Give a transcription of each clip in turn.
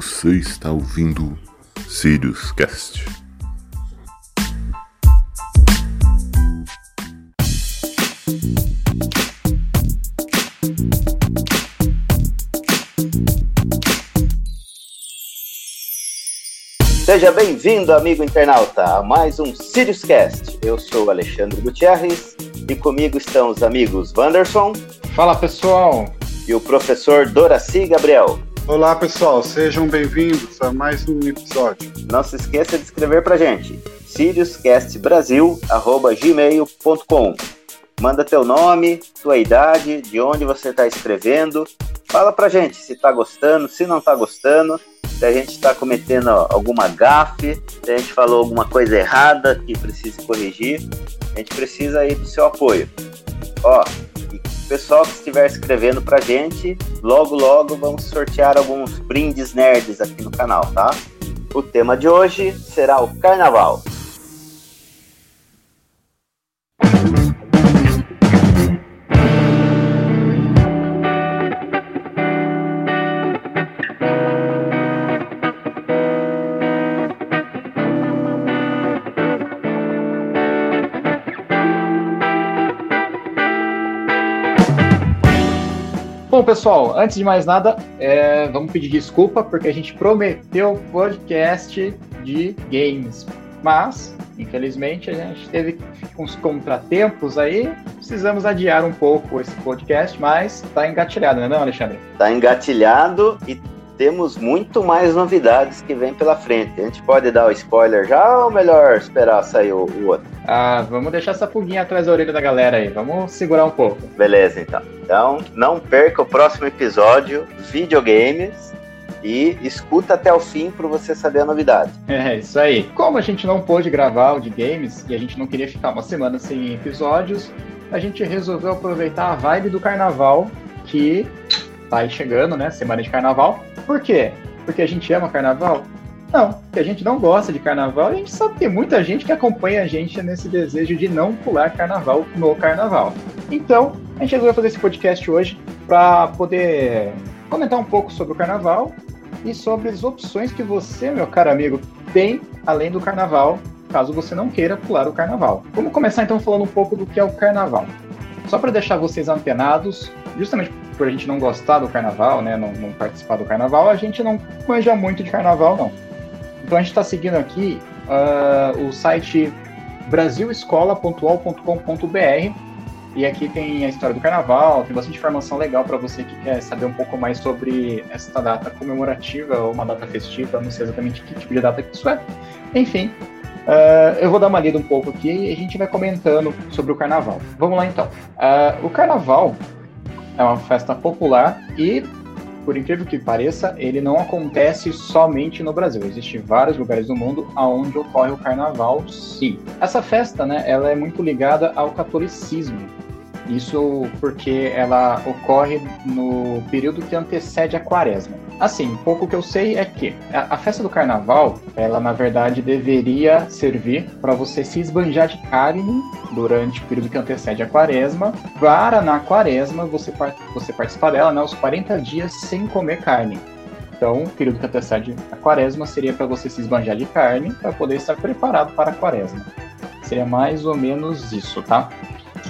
Você está ouvindo Sirius Cast. Seja bem-vindo, amigo internauta, a mais um Sirius Cast. Eu sou Alexandre Gutierrez e comigo estão os amigos Wanderson. Fala pessoal! E o professor Doraci Gabriel. Olá pessoal, sejam bem-vindos a mais um episódio. Não se esqueça de escrever pra gente, siriuscastbrasil.gmail.com Manda teu nome, tua idade, de onde você está escrevendo. Fala pra gente se tá gostando, se não tá gostando, se a gente está cometendo alguma gafe, se a gente falou alguma coisa errada que precise corrigir. A gente precisa aí do seu apoio. Ó, pessoal que estiver escrevendo pra gente, logo logo vamos sortear alguns brindes nerds aqui no canal, tá? O tema de hoje será o carnaval. Pessoal, antes de mais nada, é, vamos pedir desculpa porque a gente prometeu podcast de games, mas infelizmente a gente teve uns contratempos aí, precisamos adiar um pouco esse podcast, mas tá engatilhado, né, não, Alexandre? Tá engatilhado e temos muito mais novidades que vem pela frente. A gente pode dar o spoiler já ou melhor esperar sair o, o outro? Ah, vamos deixar essa pulguinha atrás da orelha da galera aí. Vamos segurar um pouco. Beleza, então. Então, não perca o próximo episódio, videogames, e escuta até o fim para você saber a novidade. É, isso aí. Como a gente não pôde gravar o de games e a gente não queria ficar uma semana sem episódios, a gente resolveu aproveitar a vibe do carnaval que tá aí chegando, né? Semana de carnaval. Por quê? Porque a gente ama carnaval? Não, porque a gente não gosta de carnaval e a gente sabe que tem muita gente que acompanha a gente nesse desejo de não pular carnaval no carnaval. Então, a gente resolveu fazer esse podcast hoje para poder comentar um pouco sobre o carnaval e sobre as opções que você, meu caro amigo, tem além do carnaval, caso você não queira pular o carnaval. Vamos começar então falando um pouco do que é o carnaval. Só para deixar vocês antenados, justamente por a gente não gostar do carnaval, né, não, não participar do carnaval, a gente não manja muito de carnaval, não. Então a gente está seguindo aqui uh, o site brasilescola.ol.com.br e aqui tem a história do carnaval, tem bastante informação legal para você que quer saber um pouco mais sobre esta data comemorativa ou uma data festiva, não sei exatamente que tipo de data que isso é. Enfim, uh, eu vou dar uma lida um pouco aqui e a gente vai comentando sobre o carnaval. Vamos lá então. Uh, o carnaval é uma festa popular e por incrível que pareça, ele não acontece somente no Brasil. Existem vários lugares do mundo onde ocorre o carnaval, sim. Essa festa, né, ela é muito ligada ao catolicismo. Isso porque ela ocorre no período que antecede a quaresma. Assim, pouco que eu sei é que a, festa do carnaval, ela na verdade deveria servir para você se esbanjar de carne durante o período que antecede a quaresma, para na quaresma você, você participar dela, né, os 40 dias sem comer carne. Então, o período que antecede a quaresma seria para você se esbanjar de carne para poder estar preparado para a quaresma. Seria mais ou menos isso, tá?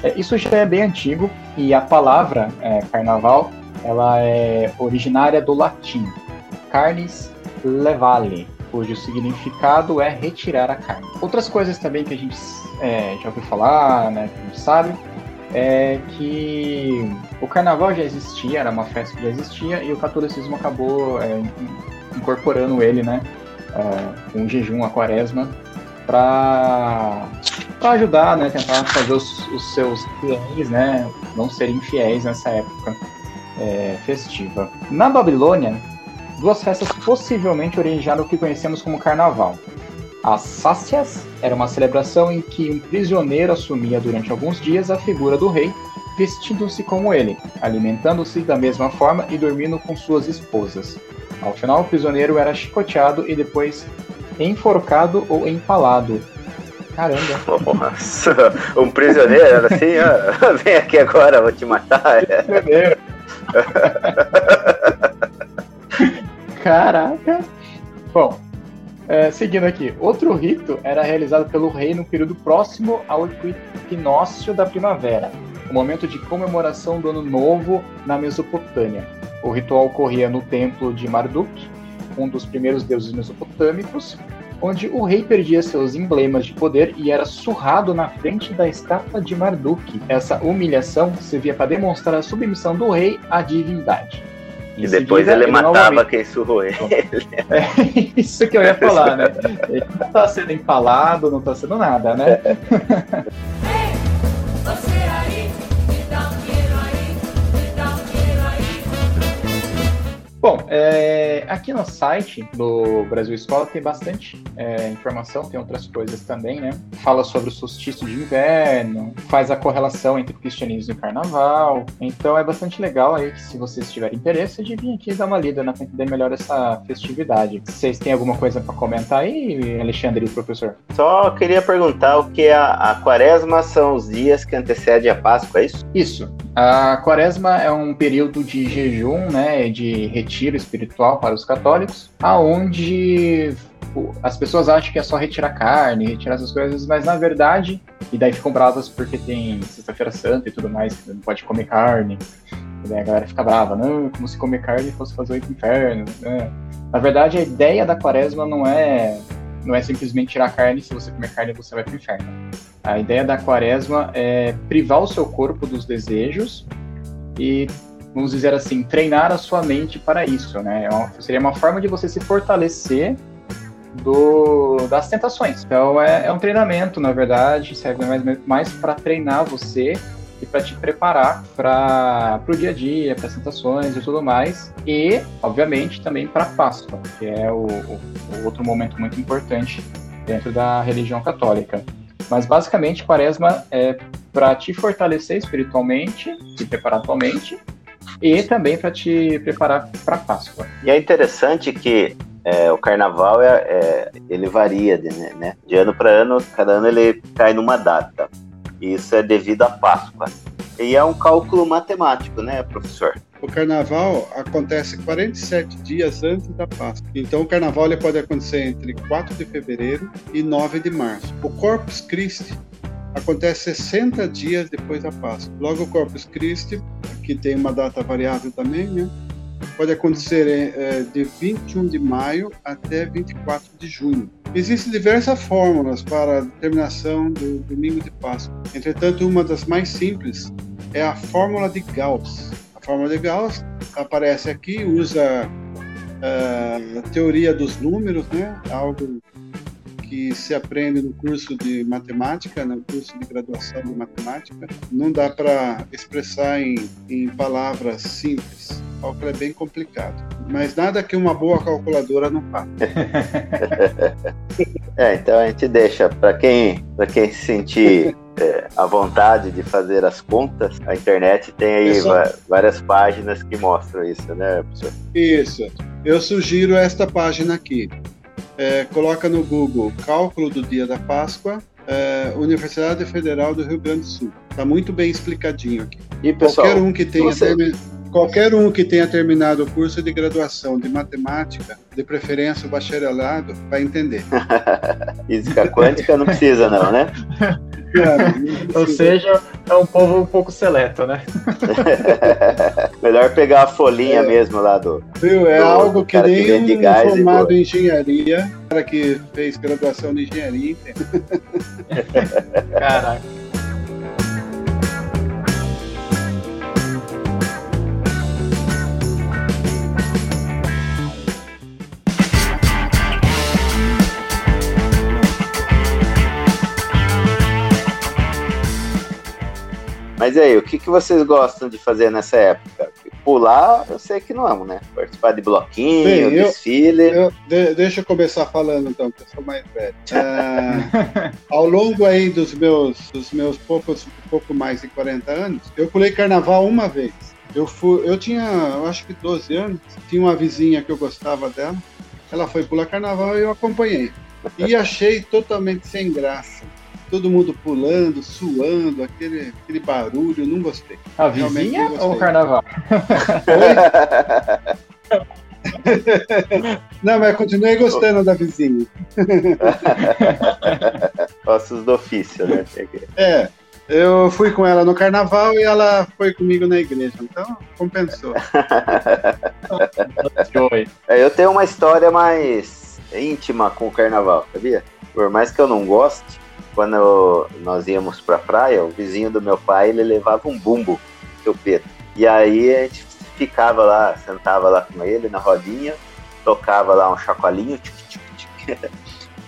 É, isso já é bem antigo e a palavra é, carnaval ela é originária do latim carnis levale, cujo significado é retirar a carne. Outras coisas também que a gente é, já ouviu falar, né, que a gente sabe, é que o carnaval já existia, era uma festa que já existia e o catolicismo acabou é, incorporando ele, né, é, o jejum, a quaresma, para para ajudar, né, tentar fazer os, os, seus fiéis, né, não serem infiéis nessa época é, festiva. Na Babilônia, duas festas possivelmente originaram o que conhecemos como Carnaval. As Sácias era uma celebração em que um prisioneiro assumia durante alguns dias a figura do rei, vestindo-se como ele, alimentando-se da mesma forma e dormindo com suas esposas. Ao final, o prisioneiro era chicoteado e depois enforcado ou empalado, Caramba. Nossa, um prisioneiro era assim, ó, vem aqui agora, vou te matar. Caraca! Bom, é, seguindo aqui. Outro rito era realizado pelo rei no período próximo ao equinócio da primavera, o momento de comemoração do Ano Novo na Mesopotâmia. O ritual ocorria no templo de Marduk, um dos primeiros deuses mesopotâmicos, onde o rei perdia seus emblemas de poder e era surrado na frente da estátua de Marduk. Essa humilhação servia para demonstrar a submissão do rei à divindade. E depois seguida, ele, ele matava novamente... quem surrou ele. É isso que eu ia falar, né? Ele não está sendo empalado, não está sendo nada, né? Bom, é, aqui no site do Brasil Escola tem bastante é, informação, tem outras coisas também, né? Fala sobre o solstício de inverno, faz a correlação entre o cristianismo e o carnaval. Então é bastante legal aí que se vocês tiverem interesse, de vir aqui dar uma lida, né? Pra entender melhor essa festividade. Vocês têm alguma coisa para comentar aí, Alexandre e professor? Só queria perguntar o que a, a quaresma são os dias que antecedem a Páscoa, é isso? Isso. A quaresma é um período de jejum, né? De retiro espiritual para os católicos, aonde as pessoas acham que é só retirar carne, retirar essas coisas, mas na verdade, e daí ficam bravas porque tem Sexta-feira Santa e tudo mais, não pode comer carne. E daí a galera fica brava, não, como se comer carne fosse fazer o inferno. Né? Na verdade, a ideia da quaresma não é não é simplesmente tirar carne, se você comer carne você vai para o inferno. A ideia da quaresma é privar o seu corpo dos desejos e vamos dizer assim, treinar a sua mente para isso, né? É seria uma forma de você se fortalecer do, das tentações. Então é, é um treinamento, na verdade, serve mais, mais para treinar você e para te preparar para o dia a dia, para tentações e tudo mais. E, obviamente, também para a Páscoa, que é o, o, o, outro momento muito importante dentro da religião católica. Mas, basicamente, Quaresma é para te fortalecer espiritualmente, te preparar atualmente e também para te preparar para Páscoa. E é interessante que é, o carnaval é, é, ele varia de, né? de ano para ano, cada ano ele cai numa data. E isso é devido à Páscoa. E é um cálculo matemático, né, professor? O carnaval acontece 47 dias antes da Páscoa. Então o carnaval ele pode acontecer entre 4 de fevereiro e 9 de março. O Corpus Christi acontece 60 dias depois da Páscoa. Logo, o Corpus Christi, que tem uma data variável também, né? pode acontecer é, de 21 de maio até 24 de junho. Existem diversas fórmulas para a determinação do domingo de Páscoa. Entretanto, uma das mais simples é a fórmula de Gauss. A fórmula de Gauss aparece aqui, usa uh, a teoria dos números, né? algo que se aprende no curso de matemática, no curso de graduação de matemática. Não dá para expressar em, em palavras simples. O cálculo é bem complicado. Mas nada que uma boa calculadora não faça. é, então a gente deixa para quem, quem se sentir é, a vontade de fazer as contas, a internet tem aí várias páginas que mostram isso, né, professor? Isso. Eu sugiro esta página aqui é, coloca no Google cálculo do dia da Páscoa, é, Universidade Federal do Rio Grande do Sul. Está muito bem explicadinho aqui. E pessoal, qualquer um que tenha você... qualquer um que tenha terminado o curso de graduação de matemática, de preferência o bacharelado, vai entender. Física quântica não precisa não, né? Ou seja, é um povo um pouco seleto, né? Melhor pegar a folhinha é. mesmo lá do. Viu? É do, algo que nem que um formado em engenharia, cara que fez graduação de engenharia. Caraca. Mas aí, o que, que vocês gostam de fazer nessa época? Pular, eu sei que não amo, né? Participar de bloquinho, Bem, desfile. Eu, de, deixa eu começar falando então, que eu sou mais velho. É, ao longo aí dos meus, dos meus poucos, pouco mais de 40 anos, eu pulei carnaval uma vez. Eu, fui, eu tinha, eu acho que 12 anos, tinha uma vizinha que eu gostava dela. Ela foi pular carnaval e eu acompanhei. E achei totalmente sem graça todo mundo pulando, suando, aquele, aquele barulho, não gostei. A vizinha ou o carnaval? Não, mas continuei gostando da vizinha. Ossos do ofício, né? É, eu fui com ela no carnaval e ela foi comigo na igreja, então compensou. É, eu tenho uma história mais íntima com o carnaval, sabia? Por mais que eu não goste, quando nós íamos pra praia, o vizinho do meu pai, ele levava um bumbo, seu Pedro. E aí a gente ficava lá, sentava lá com ele na rodinha, tocava lá um chacoalhinho.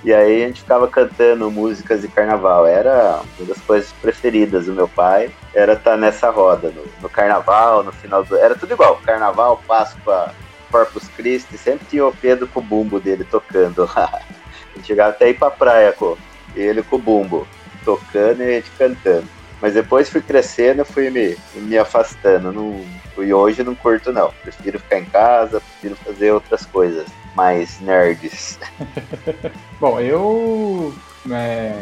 E aí a gente ficava cantando músicas de carnaval. Era uma das coisas preferidas do meu pai. Era estar tá nessa roda, no, no, carnaval, no final do. Era tudo igual. Carnaval, Páscoa, Corpus Christi, sempre tinha o Pedro com o bumbo dele tocando lá. A gente chegava até ir pra praia com ele com o bumbo, tocando e a gente cantando. Mas depois fui crescendo, fui me, me afastando. Não, e hoje não curto, não. Prefiro ficar em casa, prefiro fazer outras coisas mais nerds. Bom, eu. É,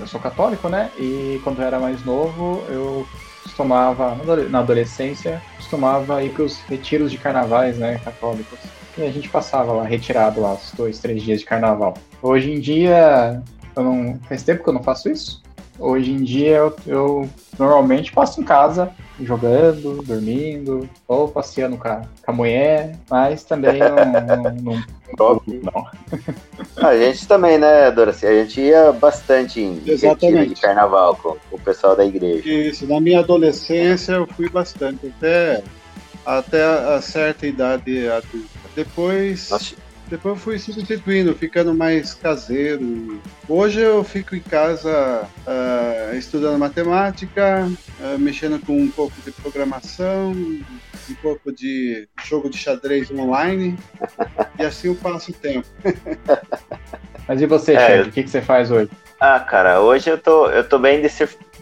eu sou católico, né? E quando eu era mais novo, eu costumava, na adolescência, costumava ir para os retiros de carnavais, né? Católicos. E a gente passava lá, retirado lá, os dois, três dias de carnaval. Hoje em dia, eu não, faz tempo que eu não faço isso. Hoje em dia eu, eu normalmente passo em casa jogando, dormindo, ou passeando com a, com a mulher, mas também não. não, não, não. A gente também, né, Doraci? A gente ia bastante em retiro de carnaval com, com, o pessoal da igreja. Isso, na minha adolescência eu fui bastante, até, até a certa idade adulta. Depois. Nossa depois eu fui substituindo, ficando mais caseiro. Hoje eu fico em casa uh, estudando matemática, uh, mexendo com um pouco de programação, um pouco de jogo de xadrez online, e assim eu passo o tempo. Mas e você, é, o que, que você faz hoje? Ah, cara, hoje eu tô, eu tô bem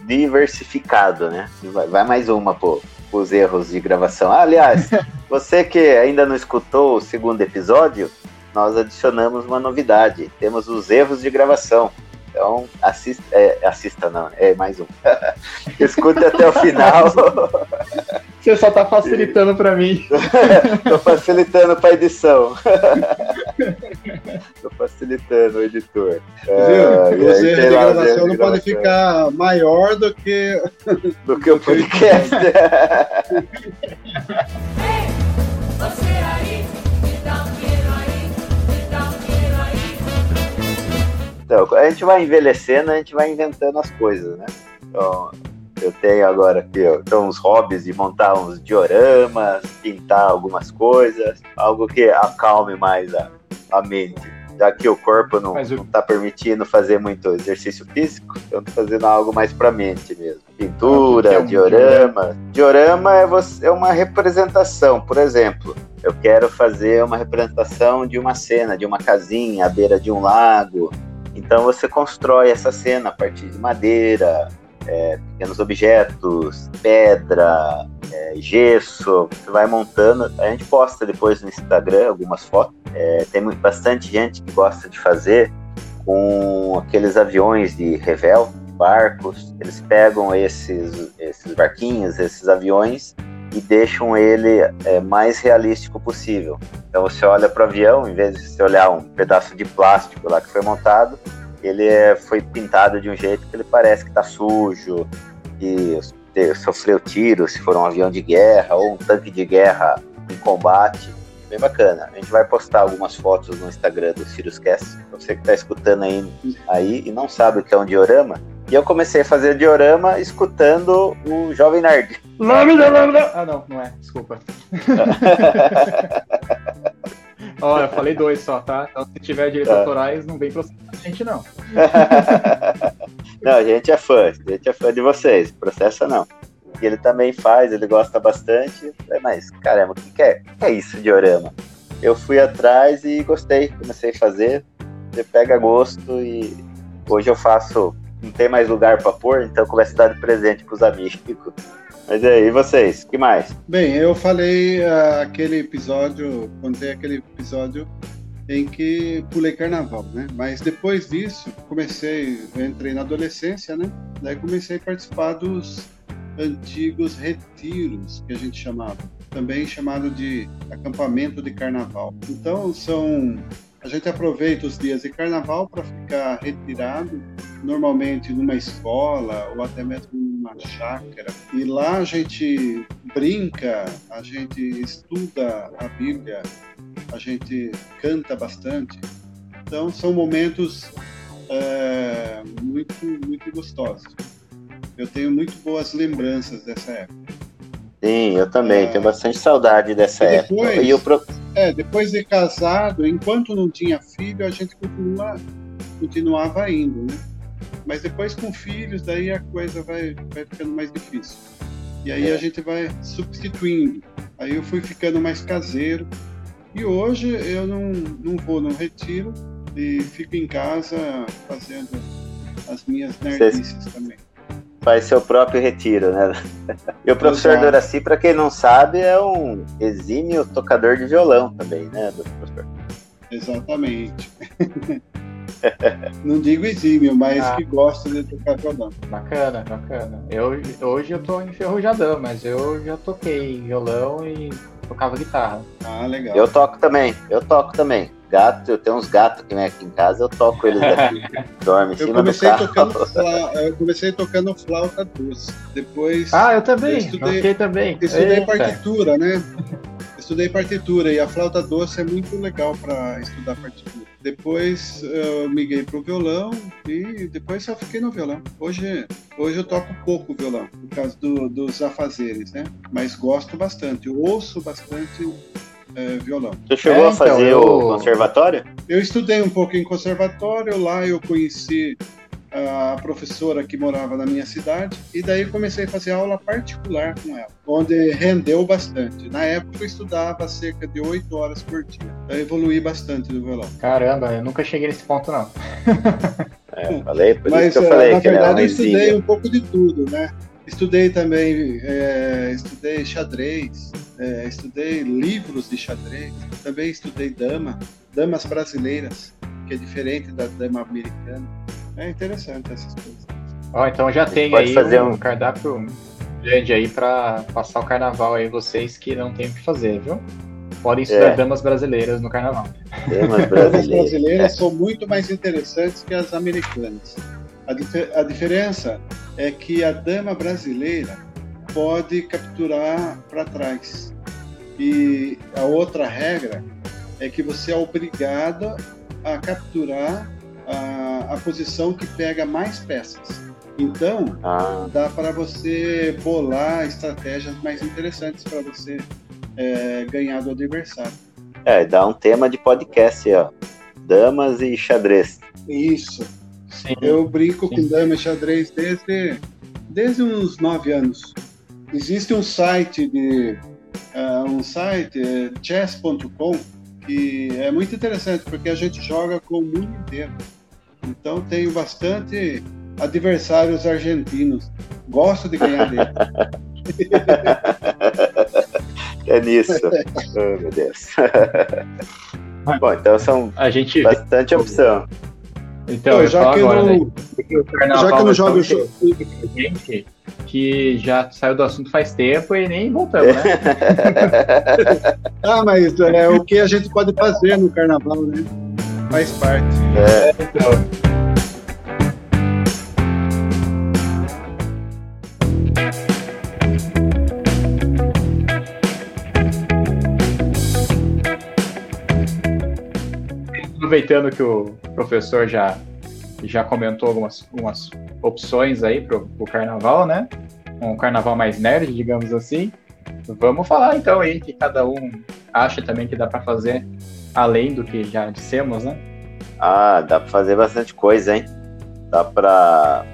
diversificado, né? Vai, vai mais uma, pô os erros de gravação. Ah, aliás, você que ainda não escutou o segundo episódio, nós adicionamos uma novidade. Temos os erros de gravação. Então, assista, é, assista não, é mais um. Escute até o final. Você só está facilitando para mim. Estou facilitando para edição. Estou facilitando o editor. Ah, Viu? os erros de gravação não pode ficar maior do que do que o podcast. Então, a gente vai envelhecendo, a gente vai inventando as coisas, né? Então, eu tenho agora aqui então, uns hobbies de montar uns dioramas, pintar algumas coisas, algo que acalme mais a, a mente. Já que o corpo não, está não tá permitindo fazer muito exercício físico, eu tô fazendo algo mais pra mente mesmo. Pintura, é um diorama. Diorama é, você, é uma representação, por exemplo, eu quero fazer uma representação de uma cena, de uma casinha à beira de um lago, então você constrói essa cena a partir de madeira, é, pequenos objetos, pedra, é, gesso, você vai montando. A gente posta depois no Instagram algumas fotos. É, tem bastante gente que gosta de fazer com aqueles aviões de revel, barcos. Eles pegam esses, esses barquinhos, esses aviões e deixam ele é, mais realístico possível. Então você olha para o avião, em vez de você olhar um pedaço de plástico lá que foi montado, ele é, foi pintado de um jeito que ele parece que está sujo, que sofreu tiro, se for um avião de guerra ou um tanque de guerra em combate. Bem bacana. A gente vai postar algumas fotos no Instagram do SiriusCast. Você que está escutando aí, aí e não sabe o que é um diorama, e eu comecei a fazer diorama escutando o Jovem Nerd. Ah, não, não é. Desculpa. Ó, eu falei dois só, tá? Então se tiver direitos é. autorais, não vem processar a gente, não. não, a gente é fã. A gente é fã de vocês. Processa não. E ele também faz, ele gosta bastante. Mas, caramba, o que, é? O que é isso, diorama? Eu fui atrás e gostei. Comecei a fazer. Você pega gosto e hoje eu faço não tem mais lugar para pôr, então começa a dar de presente para os amigos. Mas e aí, vocês? que mais? Bem, eu falei uh, aquele episódio, contei aquele episódio em que pulei carnaval, né? Mas depois disso, comecei, entrei na adolescência, né? Daí comecei a participar dos antigos retiros que a gente chamava. também chamado de acampamento de carnaval. Então são a gente aproveita os dias de carnaval para ficar retirado, normalmente numa escola ou até mesmo numa chácara. E lá a gente brinca, a gente estuda a Bíblia, a gente canta bastante. Então são momentos é, muito, muito gostosos. Eu tenho muito boas lembranças dessa época. Sim, eu também, é... tenho bastante saudade dessa e depois, época. E o pro... É, depois de casado, enquanto não tinha filho, a gente continua, continuava indo, né? Mas depois com filhos, daí a coisa vai, vai ficando mais difícil. E aí a gente vai substituindo. Aí eu fui ficando mais caseiro. E hoje eu não, não vou no retiro e fico em casa fazendo as minhas nerdices também faz seu próprio retiro, né? E o professor Exato. Doraci, para quem não sabe, é um exímio tocador de violão também, né, professor? Exatamente. não digo exímio, mas ah. que gosta de tocar violão. Bacana, bacana. Eu, hoje eu tô enferrujadão, mas eu já toquei violão e tocava guitarra. Ah, legal. Eu toco também, eu toco também gato, eu tenho uns gatos que vem aqui em casa, eu toco eles daqui. Dorme em cima do carro. Tocando fla, eu comecei tocando flauta doce. Depois. Ah, eu também. Eu estudei, também. Estudei Eita. partitura, né? Estudei partitura e a flauta doce é muito legal para estudar partitura. Depois eu miguei pro violão e depois só fiquei no violão. Hoje, hoje eu toco pouco violão, por causa do, dos afazeres, né? Mas gosto bastante, eu ouço bastante é, violão. Você chegou é, a fazer então, eu... o conservatório? Eu estudei um pouco em conservatório, lá eu conheci a professora que morava na minha cidade e daí comecei a fazer aula particular com ela, onde rendeu bastante. Na época eu estudava cerca de oito horas por dia. Eu evoluí bastante no violão. Caramba, eu nunca cheguei nesse ponto não. é, falei, por Mas, isso que eu falei na que verdade eu estudei um pouco de tudo, né? Estudei também, é, estudei xadrez, é, estudei livros de xadrez, também estudei dama, damas brasileiras, que é diferente da dama americana. É interessante essas coisas. Ó, então já tem aí fazer um, um cardápio grande aí para passar o carnaval aí, vocês que não tem o que fazer, viu? Podem estudar é. damas brasileiras no carnaval. Damas brasileiras, brasileiras é. são muito mais interessantes que as americanas. A, dif a diferença é que a dama brasileira pode capturar para trás. E a outra regra é que você é obrigado a capturar a, a posição que pega mais peças. Então, ah. dá para você bolar estratégias mais interessantes para você é, ganhar do adversário. É, dá um tema de podcast, ó. Damas e xadrez. Isso. Sim. Eu brinco Sim. com dama e xadrez desde, desde uns nove anos. Existe um site de uh, um site uh, chess.com que é muito interessante porque a gente joga com o mundo inteiro. Então tenho bastante adversários argentinos. Gosto de ganhar dele. é nisso. oh, meu Deus. Bom, então são a gente bastante opção. Então, já que agora, não, né? já que eu não jogo gente que já saiu do assunto faz tempo e nem voltamos, né? ah, mas é o que a gente pode fazer no carnaval, né? Faz parte. É, então. Aproveitando que o professor já, já comentou algumas, algumas opções aí pro, pro carnaval, né? Um carnaval mais nerd, digamos assim. Vamos falar então aí que cada um acha também que dá para fazer além do que já dissemos, né? Ah, dá para fazer bastante coisa, hein? Dá para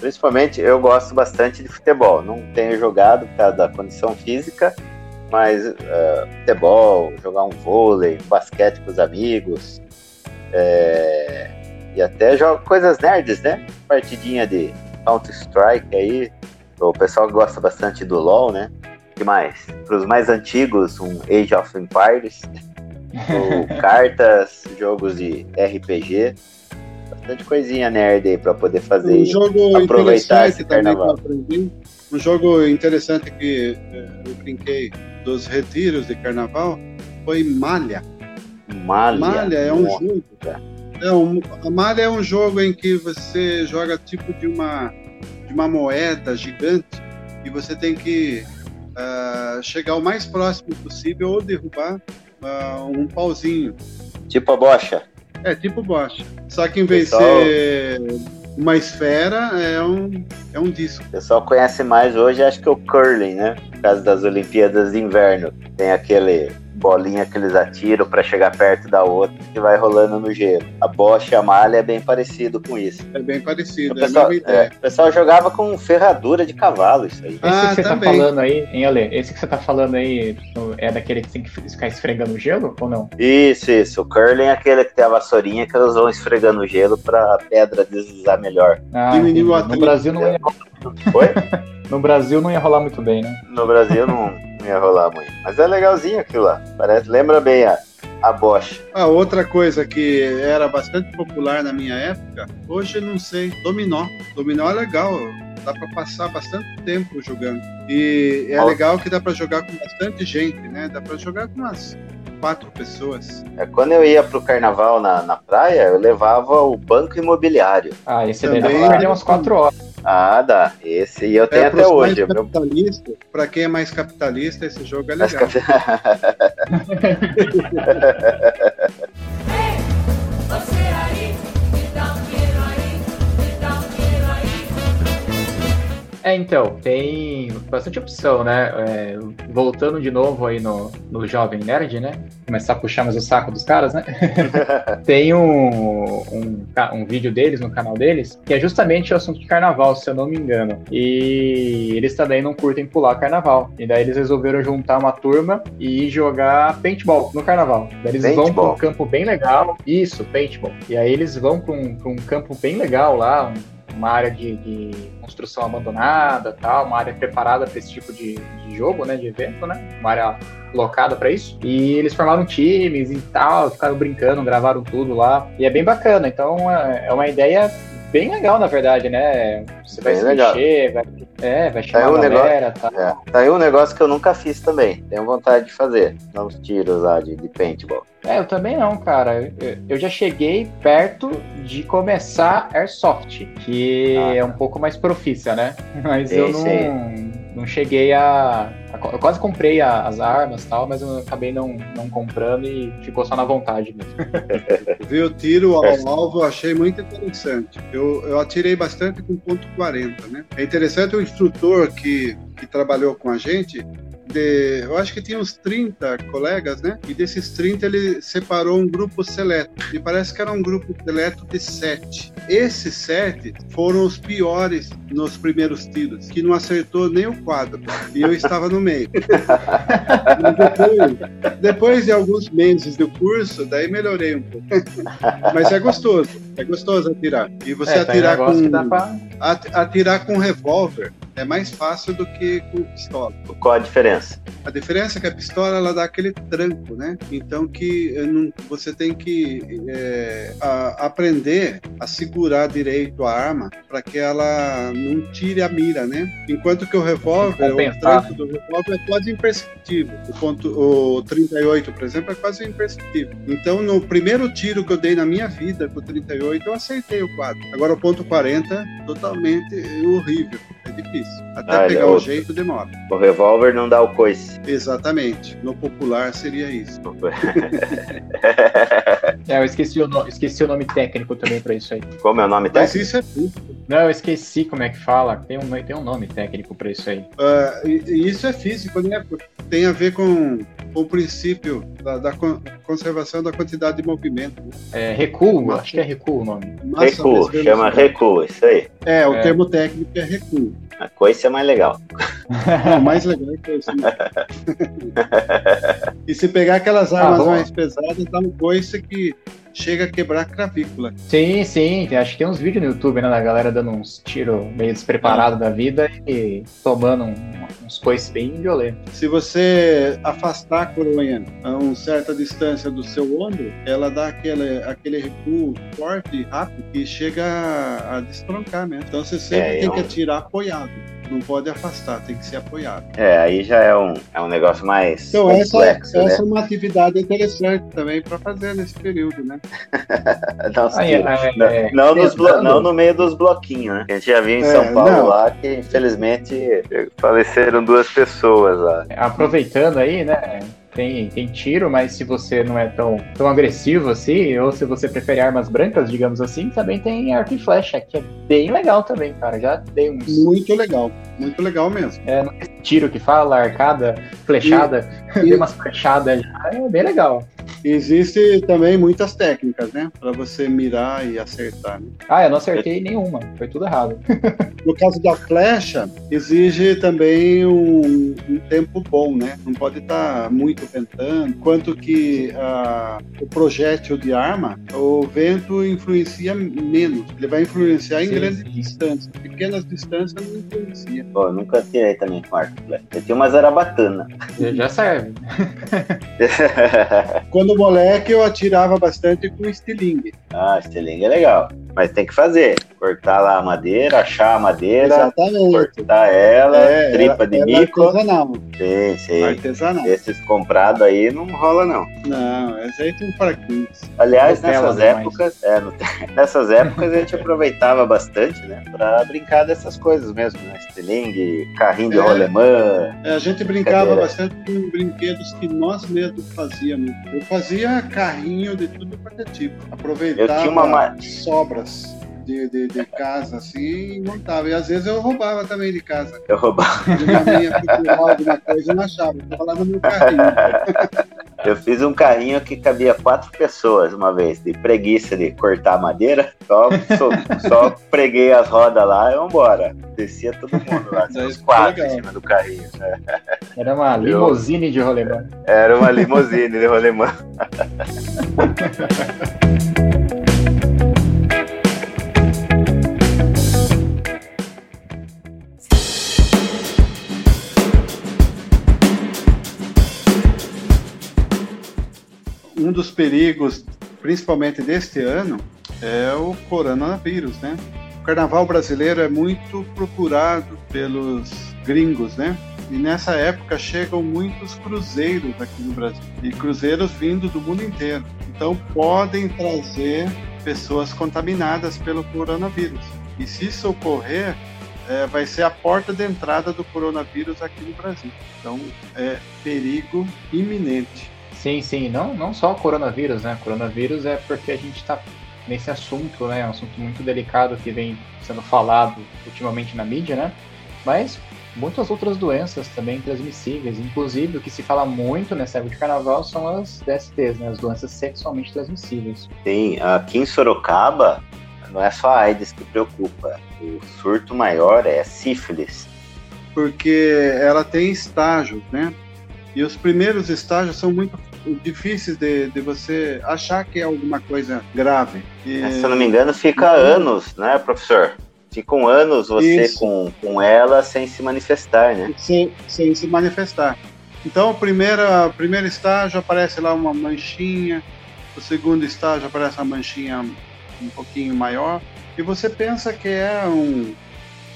principalmente eu gosto bastante de futebol. Não tenho jogado por causa da condição física, mas uh, futebol, jogar um vôlei, basquete com os amigos, é, e até joga coisas nerds, né? Partidinha de Counter-Strike aí. O pessoal gosta bastante do LoL, né? que mais? Para os mais antigos, um Age of Empires. ou cartas, jogos de RPG. Bastante coisinha nerd aí para poder fazer. Um jogo aproveitar esse carnaval. Um jogo interessante que eh, eu brinquei dos retiros de carnaval foi Malha. Malha. Malha é um Nossa. jogo. É um, a Malha é um jogo em que você joga tipo de uma, de uma moeda gigante e você tem que ah, chegar o mais próximo possível ou derrubar ah, um pauzinho. Tipo a bocha. É tipo bocha. Só que em vez de ser uma esfera, é um, é um disco. O pessoal conhece mais hoje, acho que o curling, né? Por causa das Olimpíadas de Inverno. Tem aquele bolinha que eles atiram para chegar perto da outra que vai rolando no gelo. A bocha e a malha é bem parecido com isso. É bem O parecido, é a pessoal, mesma é, ideia. o pessoal jogava com ferradura de cavalo, isso aí. Esse Ah, que você também. tá falando aí, hein, Ale? Esse que você tá falando aí é daquele que tem que ficar esfregando gelo ou não? Isso, isso. O curling é aquele que tem a vassourinha que elas vão esfregando o gelo pra pedra deslizar melhor. Ah, o no. Brasil não ia, Oi? no Brasil não ia rolar muito bem, né? No Brasil não, não ia rolar muito. Mas é legalzinho aquilo lá. Parece, lembra bem a, a bocha. Ah, outra coisa que era bastante popular na minha época, hoje não sei, dominó. Dominó é legal, dá para passar bastante tempo jogando. E é Ó. legal que dá para jogar com bastante gente, né? Dá para jogar com umas quatro pessoas. É, Quando eu ia pro carnaval na, na praia, eu levava o banco imobiliário. Ah, esse daí dá pra perder umas 4 horas. Ah, dá. Esse e eu tenho É, até hoje. Meu... para quem é mais capitalista, esse jogo é legal. Você É, então, tem bastante opção, né? É, voltando de novo aí no, no Jovem Nerd, né? Começar a puxar mais o saco dos caras, né? tem um, um, um vídeo deles no canal deles, que é justamente o assunto de carnaval, se eu não me engano. E eles também não curtem pular carnaval. E daí eles resolveram juntar uma turma e jogar paintball no carnaval. Daí eles vão Paintball. pra um campo bem legal. Isso, paintball. E aí eles vão pra um, pra um campo bem legal lá, um- uma área de, de construção abandonada, tal, uma área preparada para esse tipo de, de jogo, né, de evento, né, uma área locada para isso. E eles formaram times e tal, ficaram brincando, gravaram tudo lá. E é bem bacana. Então é é uma ideia bem legal, na verdade, né? Você vai Bem se legal. mexer, vai, é, vai chamar É um a galera, tá? É, tá aí um negócio que eu nunca fiz também. Tenho vontade de fazer. Dar uns tiros lá de, de paintball. É, eu também não, cara. Eu, eu já cheguei perto de começar Airsoft, que Ah. é um pouco mais profícia, né? Mas Sim, eu não, sim. Não cheguei a, a- Eu quase comprei a- as armas e tal, mas eu acabei não, não comprando e ficou só na vontade mesmo. Ver o tiro ao É. alvo eu achei muito interessante. Eu, eu atirei bastante com ponto 40, né? É interessante o instrutor que, que trabalhou com a gente. De- eu acho que tinha uns 30 colegas, né? E desses 30 ele separou um grupo seleto. E parece que era um grupo seleto de 7. Esses 7 foram os piores nos primeiros tiros, que não acertou nem o quadro. E eu estava no meio. Depois, depois de alguns meses do curso, daí melhorei um pouco. Mas é gostoso, é gostoso atirar. E você é, atirar com pra. at- atirar com revólver é mais fácil do que com pistola. Qual a diferença? A diferença é que a pistola ela dá aquele tranco, né? Então que eh, não- você tem que eh, a- aprender a segurar direito a arma para que ela não tire a mira, né? Enquanto que o revólver, o tranco do revólver é quase imperceptível. O ponto, o 38, por exemplo, é quase imperceptível. Então no primeiro tiro que eu dei na minha vida com o 38 eu acertei o quadro. Agora o ponto 40 totalmente horrível, é difícil. Até Ah, ele é pegar o jeito demora. O revólver não dá o coice. Exatamente. No popular seria isso. É, eu esqueci o, no- esqueci o nome técnico também pra isso aí. Como é o nome Mas técnico? isso é físico. Não, eu esqueci como é que fala. Tem um, tem um nome técnico pra isso aí. Ah, e isso é físico, né? Tem a ver com, com o princípio da, da con- conservação da quantidade de movimento. né? É, recuo, acho que é recuo o nome. Massa Recuo, chama recuo, isso aí. É, o É. termo técnico é recuo. A coice é mais legal. O mais legal é que é isso. né? e se pegar aquelas armas vamos lá. mais pesadas, dá um coice que chega a quebrar a clavícula. Sim, sim. Acho que tem uns vídeos no YouTube, né, da galera dando uns tiros meio despreparados da vida e tomando um- uns coices bem violentos. Se você afastar a coronha a uma certa distância do seu ombro, ela dá aquele, aquele recuo forte e rápido que chega a, a destroncar mesmo. Então você sempre É, tem eu- que atirar apoiado. Não pode afastar, tem que ser apoiado. É, aí já é um, é um negócio mais Então, essa, complexo, né? essa é uma atividade interessante também para fazer nesse período, né? Não, Aí, sim. é, não, é, não nos blo- lembrando- não no meio dos bloquinhos, né? A gente já viu em É, São Paulo não. lá que, infelizmente, faleceram duas pessoas lá. Aproveitando aí, né? Tem, tem tiro, mas se você não é tão, tão agressivo assim, ou se você prefere armas brancas, digamos assim, também tem arco e flecha, que é bem legal também, cara. Já dei uns Muito legal, muito legal mesmo. é, se tiro que fala, arcada, flechada, E- dei umas flechadas já, é bem legal. Existe também muitas técnicas, né? Para você mirar e acertar. né? Ah, eu não acertei nenhuma, foi tudo errado. No caso da flecha, exige também um, um tempo bom, né? Não pode estar muito ventando. Quanto que o projétil de arma, o vento influencia menos. Ele vai influenciar em Sim, grandes sim. distâncias. Pequenas distâncias não influencia. Pô, eu nunca tirei também com arco e flecha. Eu tinha uma zarabatana. Já- Já serve. Quando moleque, eu atirava bastante com estilingue. ah, estilingue é legal. Mas tem que fazer. Cortar lá a madeira, achar a madeira, Exatamente. cortar ela, É, tripa era- de era mico. Artesanal. Sim, sim. Artesanal. Esses comprados aí não rola, não. Não, esse aí tem fraquinhos. Aliás, Nutella nessas épocas, é, no- nessas épocas a gente aproveitava bastante, né? Pra brincar dessas coisas mesmo, né? Estilingue, carrinho de É. rolemã. É, a gente brincava Cadeira. bastante com brinquedos que nós mesmos fazíamos. Eu fazia carrinho de tudo quanto é tipo. Aproveitava Eu tinha uma ma- de, de, de casa assim e montava. E às vezes eu roubava também de casa. Eu roubava. Minha mãe alguma coisa, eu não achava. Eu tava lá no meu carrinho. Eu fiz um carrinho que cabia quatro pessoas uma vez, de preguiça de cortar madeira. Só, só, só preguei as rodas lá e vambora. Descia todo mundo lá, os quatro em cima do carrinho. Era uma Eu- limousine de rolemã. Era uma limusine de rolemã. dos perigos, principalmente deste ano, é o coronavírus, né? O carnaval brasileiro é muito procurado pelos gringos, né? E nessa época chegam muitos cruzeiros aqui no Brasil. E cruzeiros vindo do mundo inteiro. Então podem trazer pessoas contaminadas pelo coronavírus. E se isso ocorrer, é, vai ser a porta de entrada do coronavírus aqui no Brasil. Então é perigo iminente. Sim, sim, não, não só o coronavírus, né? Coronavírus é porque a gente está nesse assunto, né? É um assunto muito delicado que vem sendo falado ultimamente na mídia, né? Mas muitas outras doenças também transmissíveis, inclusive o que se fala muito nessa época de carnaval são as DSTs, né? As doenças sexualmente transmissíveis. Sim, aqui em Sorocaba, não é só a AIDS que preocupa. O surto maior é sífilis. porque ela tem estágios, né? E os primeiros estágios são muito difíceis de, de você achar que é alguma coisa grave. E- Se eu não me engano, fica anos, né, professor? Ficam anos você Isso. com, com ela sem se manifestar, né? sem, sem se manifestar. Então, o primeiro, primeiro estágio aparece lá uma manchinha, o segundo estágio aparece uma manchinha um pouquinho maior, e você pensa que é um,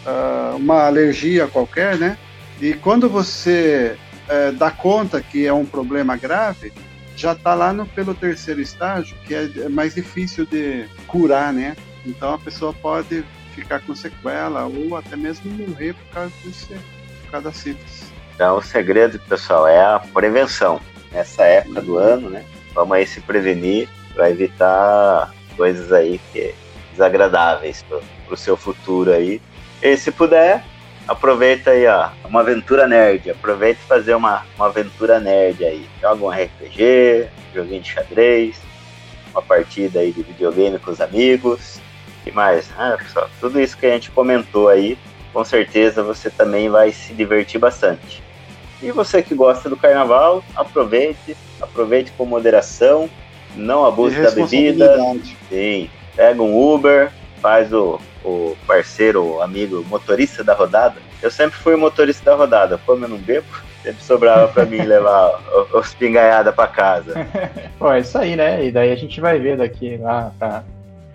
ah, uma alergia qualquer, né? E quando você eh, dá conta que é um problema grave, já está lá no, pelo terceiro estágio, que é é mais difícil de curar, né? Então a pessoa pode ficar com sequela ou até mesmo morrer por causa, desse, por causa da sífilis. Então, o segredo, pessoal, é a prevenção. Nessa época do ano, né? Vamos aí se prevenir para evitar coisas aí que desagradáveis para o seu futuro aí. E se puder, aproveita aí, ó, uma aventura nerd. Aproveita e fazer uma, uma aventura nerd aí. Joga um RPG, joguinho de xadrez, uma partida aí de videogame com os amigos. E mais, ah, pessoal, tudo isso que a gente comentou aí, com certeza você também vai se divertir bastante. E você que gosta do carnaval, aproveite, aproveite com moderação, não abuse da bebida, sim, pega um Uber, faz o, o parceiro, o amigo, motorista da rodada. Eu sempre fui o motorista da rodada, como eu não bebo, sempre sobrava pra mim levar o- os pingaiada pra casa. Pô, é isso aí, né? E daí a gente vai ver daqui lá pra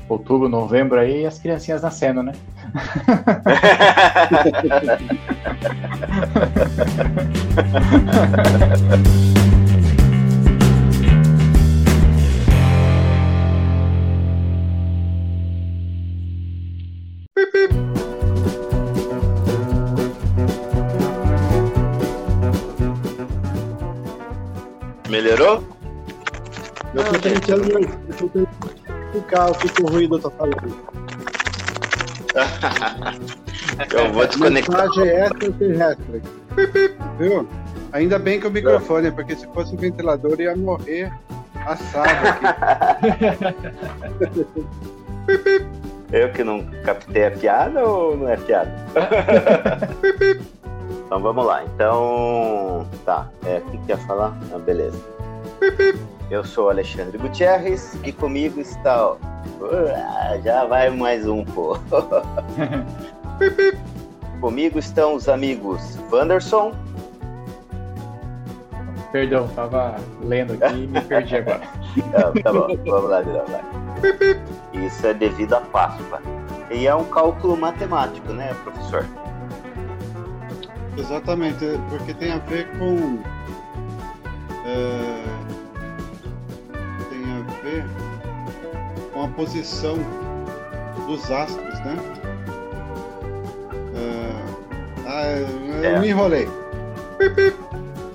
outubro, novembro aí, as criancinhas nascendo, né? Melhorou? Eu tô tentando, eu tô tentando explicar o que, o ruído tá falando. Eu vou desconectar. Mensagem extraterrestre. Viu? Ainda bem que o microfone, porque se fosse o ventilador ia morrer assado aqui. Eu que não captei a piada ou não é piada? então vamos lá. Então. Tá. É, o que que ia falar? Ah, beleza. Eu sou o Alexandre Gutierrez e comigo está. ó, Ah, já vai mais um, pô. comigo estão os amigos Wanderson, Perdão, tava lendo aqui e me perdi agora. Ah, tá bom, vamos lá de novo. Isso é devido à Páscoa. E é um cálculo matemático, né, professor? Exatamente, porque tem a ver com. é, tem a ver com a posição dos astros, né? É, ah, eu É. me enrolei.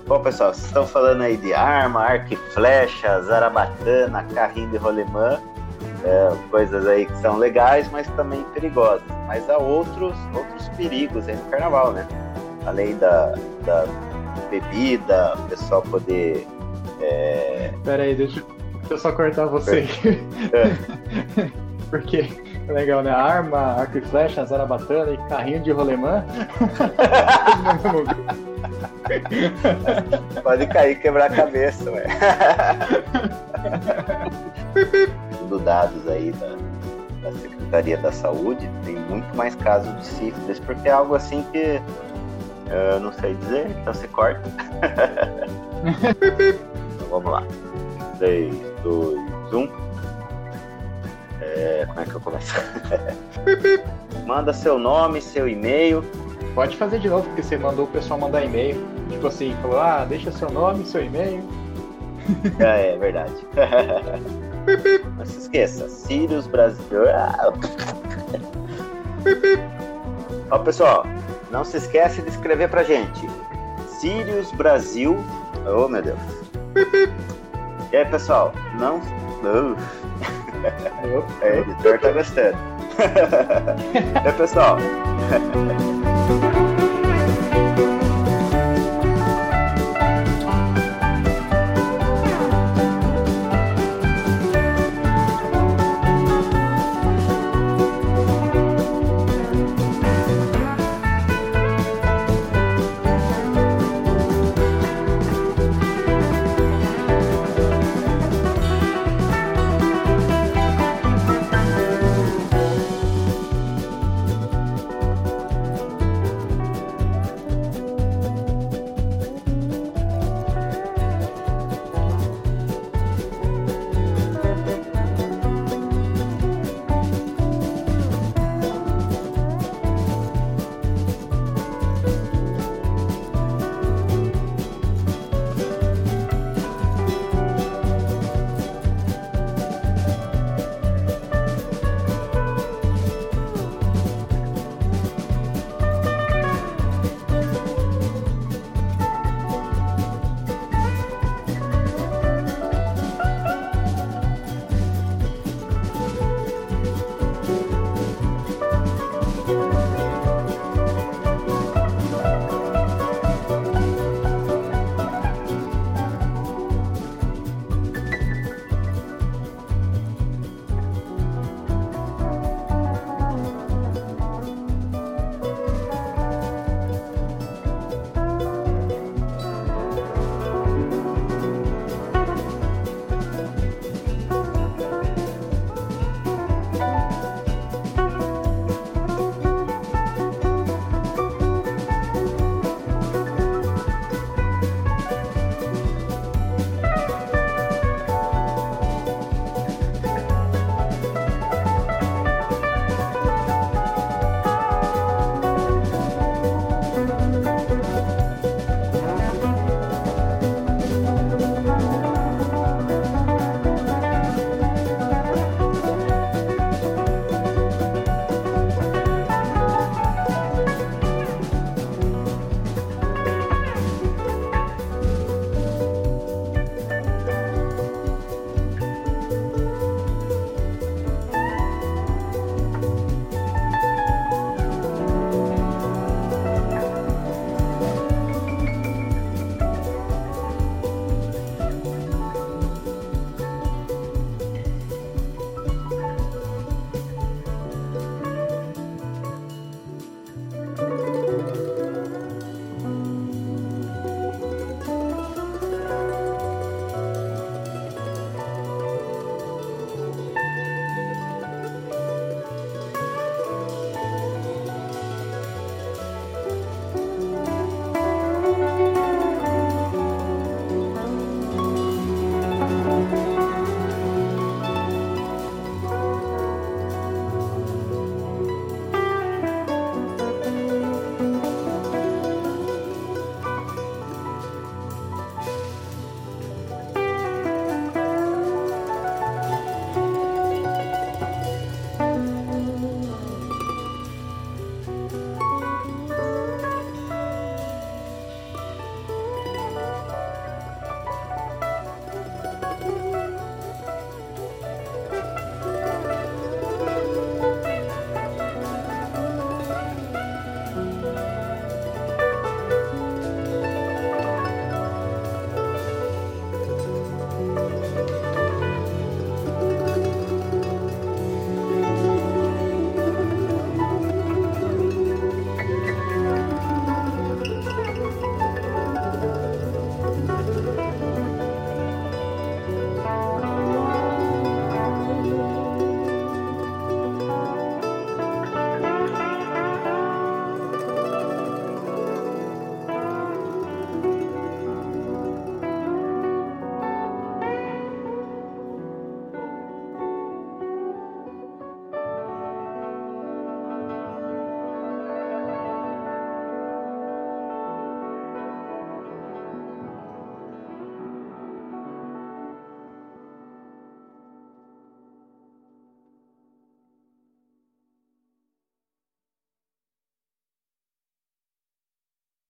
Bom, pessoal, vocês estão falando aí de arma, arco e flecha, zarabatana, carrinho de rolemã, é, coisas aí que são legais, mas também perigosas. Mas há outros, outros perigos aí no carnaval, né? Além da, da bebida, o pessoal poder. é, Pera aí, deixa, deixa eu só cortar você. Porque é legal, né? Arma, arco e flecha, zarabatana e carrinho de rolemã. pode cair e quebrar a cabeça, ué. Segundo dados aí da, da Secretaria da Saúde, tem muito mais casos de sífilis, porque é algo assim que eu não sei dizer, então você corta. então vamos lá. 3, 2, 1. É, como é que eu começo? Manda seu nome, seu e-mail. Pode fazer de novo, porque você mandou o pessoal mandar e-mail. Tipo assim, falou, ah, deixa seu nome, seu e-mail. Ah, é verdade. Não se esqueça, Sirius Brasil. Ó, pessoal, não se esquece de escrever pra gente. Sirius Brasil. Oh, meu Deus. E aí, pessoal, não. É, o editor tá gostando. e aí, pessoal,